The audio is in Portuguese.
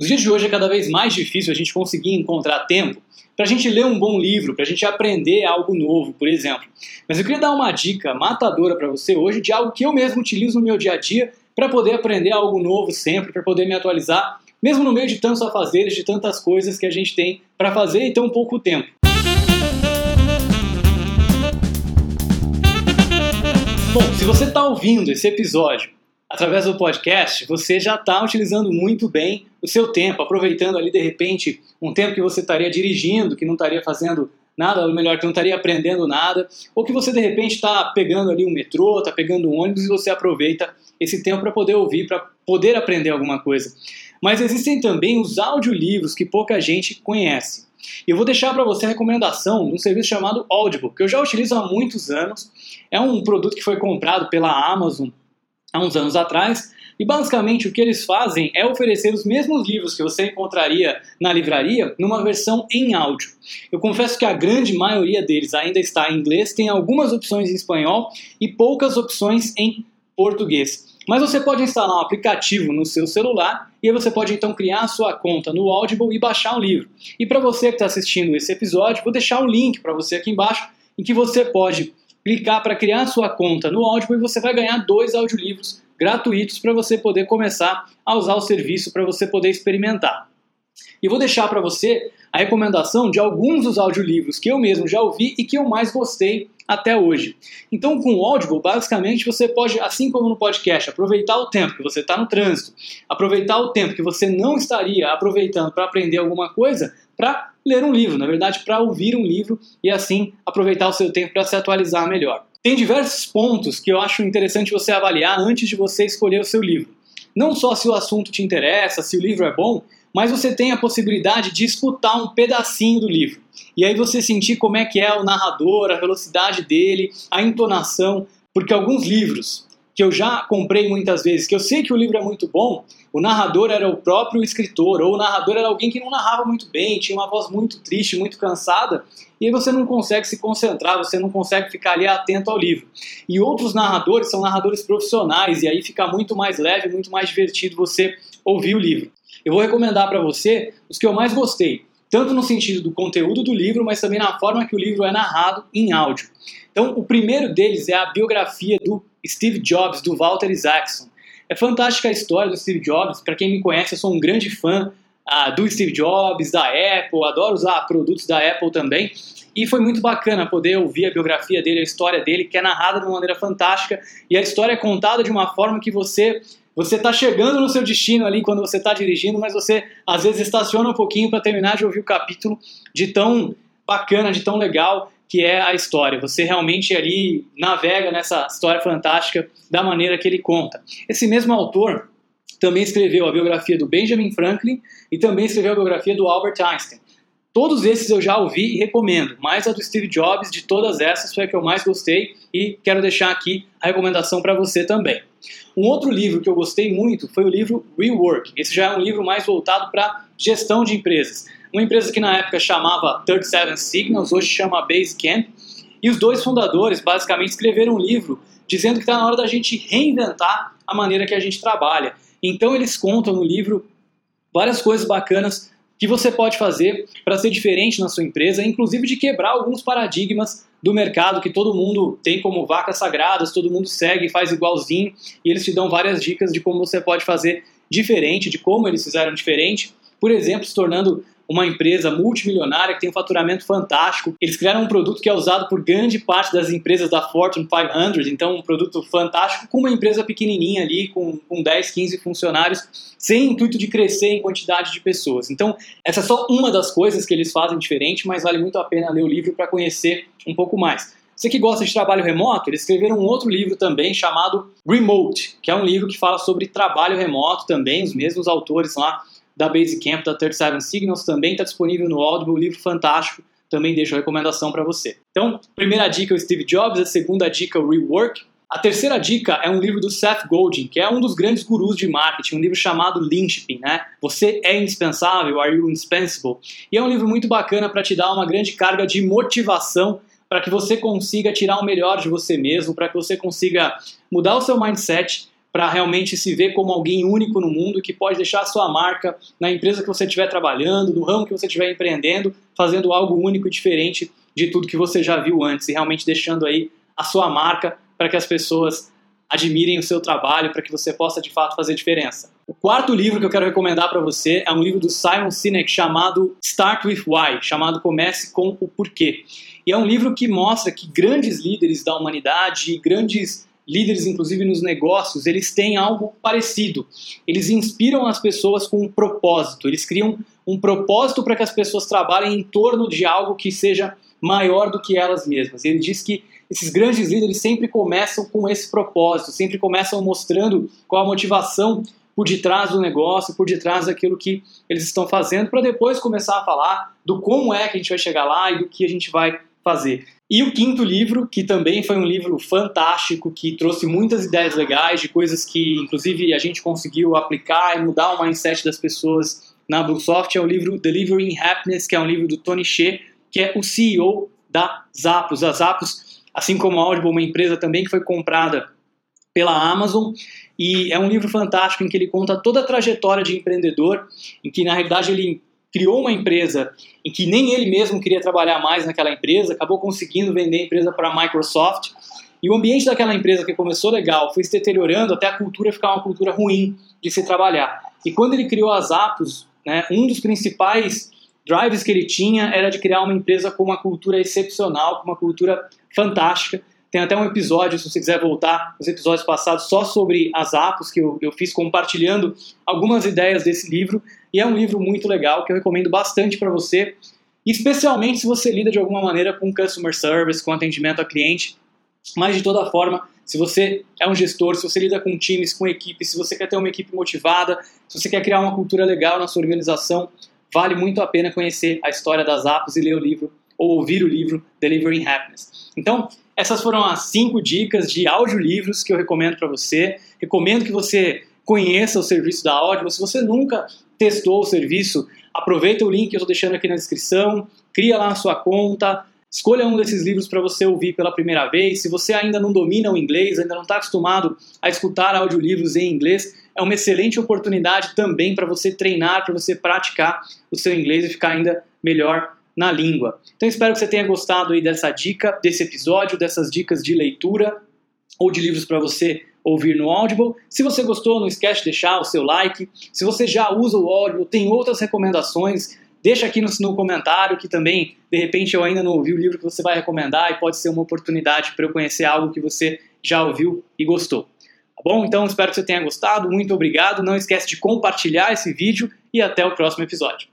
Nos dias de hoje é cada vez mais difícil a gente conseguir encontrar tempo para a gente ler um bom livro, para a gente aprender algo novo, por exemplo. Mas eu queria dar uma dica matadora para você hoje de algo que eu mesmo utilizo no meu dia a dia para poder aprender algo novo sempre, para poder me atualizar, mesmo no meio de tantos afazeres, de tantas coisas que a gente tem para fazer e tão pouco tempo. Bom, se você está ouvindo esse episódio através do podcast, você já está utilizando muito bem o seu tempo, aproveitando ali de repente um tempo que você estaria dirigindo, que não estaria fazendo nada, ou melhor, que não estaria aprendendo nada, ou que você de repente está pegando ali um metrô, está pegando um ônibus e você aproveita esse tempo para poder ouvir, para poder aprender alguma coisa. Mas existem também os audiolivros que pouca gente conhece. Eu vou deixar para você a recomendação de um serviço chamado Audible, que eu já utilizo há muitos anos. É um produto que foi comprado pela Amazon há uns anos atrás. E basicamente o que eles fazem é oferecer os mesmos livros que você encontraria na livraria numa versão em áudio. Eu confesso que a grande maioria deles ainda está em inglês, tem algumas opções em espanhol e poucas opções em português. Mas você pode instalar um aplicativo no seu celular e aí você pode então criar a sua conta no Audible e baixar o livro. E para você que está assistindo esse episódio, vou deixar o link para você aqui embaixo em que você pode clicar para criar sua conta no Audible e você vai ganhar dois audiolivros gratuitos para você poder começar a usar o serviço, para você poder experimentar. E vou deixar para você a recomendação de alguns dos audiolivros que eu mesmo já ouvi e que eu mais gostei até hoje. Então, com o Audible, basicamente, você pode, assim como no podcast, aproveitar o tempo que você está no trânsito, aproveitar o tempo que você não estaria aproveitando para aprender alguma coisa, para ler um livro, na verdade, para ouvir um livro e assim aproveitar o seu tempo para se atualizar melhor. Tem diversos pontos que eu acho interessante você avaliar antes de você escolher o seu livro. Não só se o assunto te interessa, se o livro é bom, mas você tem a possibilidade de escutar um pedacinho do livro. E aí você sentir como é que é o narrador, a velocidade dele, a entonação, porque alguns livros que eu já comprei muitas vezes, que eu sei que o livro é muito bom, o narrador era o próprio escritor, ou o narrador era alguém que não narrava muito bem, tinha uma voz muito triste, muito cansada, e aí você não consegue se concentrar, você não consegue ficar ali atento ao livro. E outros narradores são narradores profissionais, e aí fica muito mais leve, muito mais divertido você ouvir o livro. Eu vou recomendar para você os que eu mais gostei, tanto no sentido do conteúdo do livro, mas também na forma que o livro é narrado em áudio. Então, o primeiro deles é a biografia do Steve Jobs, do Walter Isaacson. É fantástica a história do Steve Jobs. Para quem me conhece, eu sou um grande fã ah, do Steve Jobs, da Apple, adoro usar produtos da Apple também. E foi muito bacana poder ouvir a biografia dele, a história dele, que é narrada de uma maneira fantástica. E a história é contada de uma forma que você você está chegando no seu destino ali quando você está dirigindo, mas você às vezes estaciona um pouquinho para terminar de ouvir o capítulo de tão bacana, de tão legal que é a história. Você realmente ali navega nessa história fantástica da maneira que ele conta. Esse mesmo autor também escreveu a biografia do Benjamin Franklin e também escreveu a biografia do Albert Einstein. Todos esses eu já ouvi e recomendo, mas a do Steve Jobs, de todas essas, foi a que eu mais gostei e quero deixar aqui a recomendação para você também. Um outro livro que eu gostei muito foi o livro Rework. Esse já é um livro mais voltado para gestão de empresas. Uma empresa que na época chamava 37 Signals, hoje chama Basecamp, e os dois fundadores basicamente escreveram um livro dizendo que está na hora da gente reinventar a maneira que a gente trabalha. Então eles contam no livro várias coisas bacanas que você pode fazer para ser diferente na sua empresa, inclusive de quebrar alguns paradigmas do mercado que todo mundo tem como vacas sagradas, todo mundo segue e faz igualzinho, e eles te dão várias dicas de como você pode fazer diferente, de como eles fizeram diferente, por exemplo, se tornando uma empresa multimilionária que tem um faturamento fantástico. Eles criaram um produto que é usado por grande parte das empresas da Fortune 500, então um produto fantástico com uma empresa pequenininha ali, com, com 10, 15 funcionários, sem intuito de crescer em quantidade de pessoas. Então, essa é só uma das coisas que eles fazem diferente, mas vale muito a pena ler o livro para conhecer um pouco mais. Você que gosta de trabalho remoto, eles escreveram um outro livro também chamado Remote, que é um livro que fala sobre trabalho remoto também, os mesmos autores lá da Basecamp, da 37 Signals, também está disponível no Audible, um livro fantástico, também deixo recomendação para você. Então, primeira dica é o Steve Jobs, a segunda dica é o Rework. A terceira dica é um livro do Seth Godin, que é um dos grandes gurus de marketing, um livro chamado Linchpin, né? Você é indispensável, Are You Indispensable? E é um livro muito bacana para te dar uma grande carga de motivação para que você consiga tirar o melhor de você mesmo, para que você consiga mudar o seu mindset, para realmente se ver como alguém único no mundo que pode deixar a sua marca na empresa que você estiver trabalhando, no ramo que você estiver empreendendo, fazendo algo único e diferente de tudo que você já viu antes e realmente deixando aí a sua marca para que as pessoas admirem o seu trabalho, para que você possa de fato fazer diferença. O quarto livro que eu quero recomendar para você é um livro do Simon Sinek chamado Start with Why, chamado Comece com o Porquê. E é um livro que mostra que grandes líderes da humanidade, grandes líderes, inclusive nos negócios, eles têm algo parecido. Eles inspiram as pessoas com um propósito, eles criam um propósito para que as pessoas trabalhem em torno de algo que seja maior do que elas mesmas. Ele diz que esses grandes líderes sempre começam com esse propósito, sempre começam mostrando qual a motivação por detrás do negócio, por detrás daquilo que eles estão fazendo, para depois começar a falar do como é que a gente vai chegar lá e do que a gente vai fazer. E o quinto livro, que também foi um livro fantástico, que trouxe muitas ideias legais, de coisas que, inclusive, a gente conseguiu aplicar e mudar o mindset das pessoas na Bluesoft, é o livro Delivering Happiness, que é um livro do Tony Hsieh, que é o CEO da Zappos. A Zappos, assim como a Audible, uma empresa também que foi comprada pela Amazon, e é um livro fantástico em que ele conta toda a trajetória de empreendedor, em que na realidade ele criou uma empresa em que nem ele mesmo queria trabalhar mais naquela empresa, acabou conseguindo vender a empresa para a Microsoft. E o ambiente daquela empresa que começou legal foi se deteriorando até a cultura ficar uma cultura ruim de se trabalhar. E quando ele criou as Apos, né, um dos principais drives que ele tinha era de criar uma empresa com uma cultura excepcional, com uma cultura fantástica. Tem até um episódio, se você quiser voltar, os episódios passados, só sobre as Apos, que eu, eu fiz compartilhando algumas ideias desse livro. E é um livro muito legal que eu recomendo bastante para você, especialmente se você lida de alguma maneira com customer service, com atendimento a cliente. Mas de toda forma, se você é um gestor, se você lida com times, com equipes, se você quer ter uma equipe motivada, se você quer criar uma cultura legal na sua organização, vale muito a pena conhecer a história das Apos e ler o livro ou ouvir o livro Delivering Happiness. Então, essas foram as cinco dicas de audiolivros que eu recomendo para você. Recomendo que você conheça o serviço da Audible. Se você nunca testou o serviço, aproveita o link que eu estou deixando aqui na descrição, cria lá a sua conta, escolha um desses livros para você ouvir pela primeira vez. Se você ainda não domina o inglês, ainda não está acostumado a escutar audiolivros em inglês, é uma excelente oportunidade também para você treinar, para você praticar o seu inglês e ficar ainda melhor na língua. Então espero que você tenha gostado aí dessa dica, desse episódio, dessas dicas de leitura ou de livros para você ouvir no Audible. Se você gostou, não esquece de deixar o seu like. Se você já usa o Audible, tem outras recomendações, deixa aqui no, no comentário que também, de repente, eu ainda não ouvi o livro que você vai recomendar e pode ser uma oportunidade para eu conhecer algo que você já ouviu e gostou. Tá bom? Então espero que você tenha gostado. Muito obrigado. Não esquece de compartilhar esse vídeo e até o próximo episódio.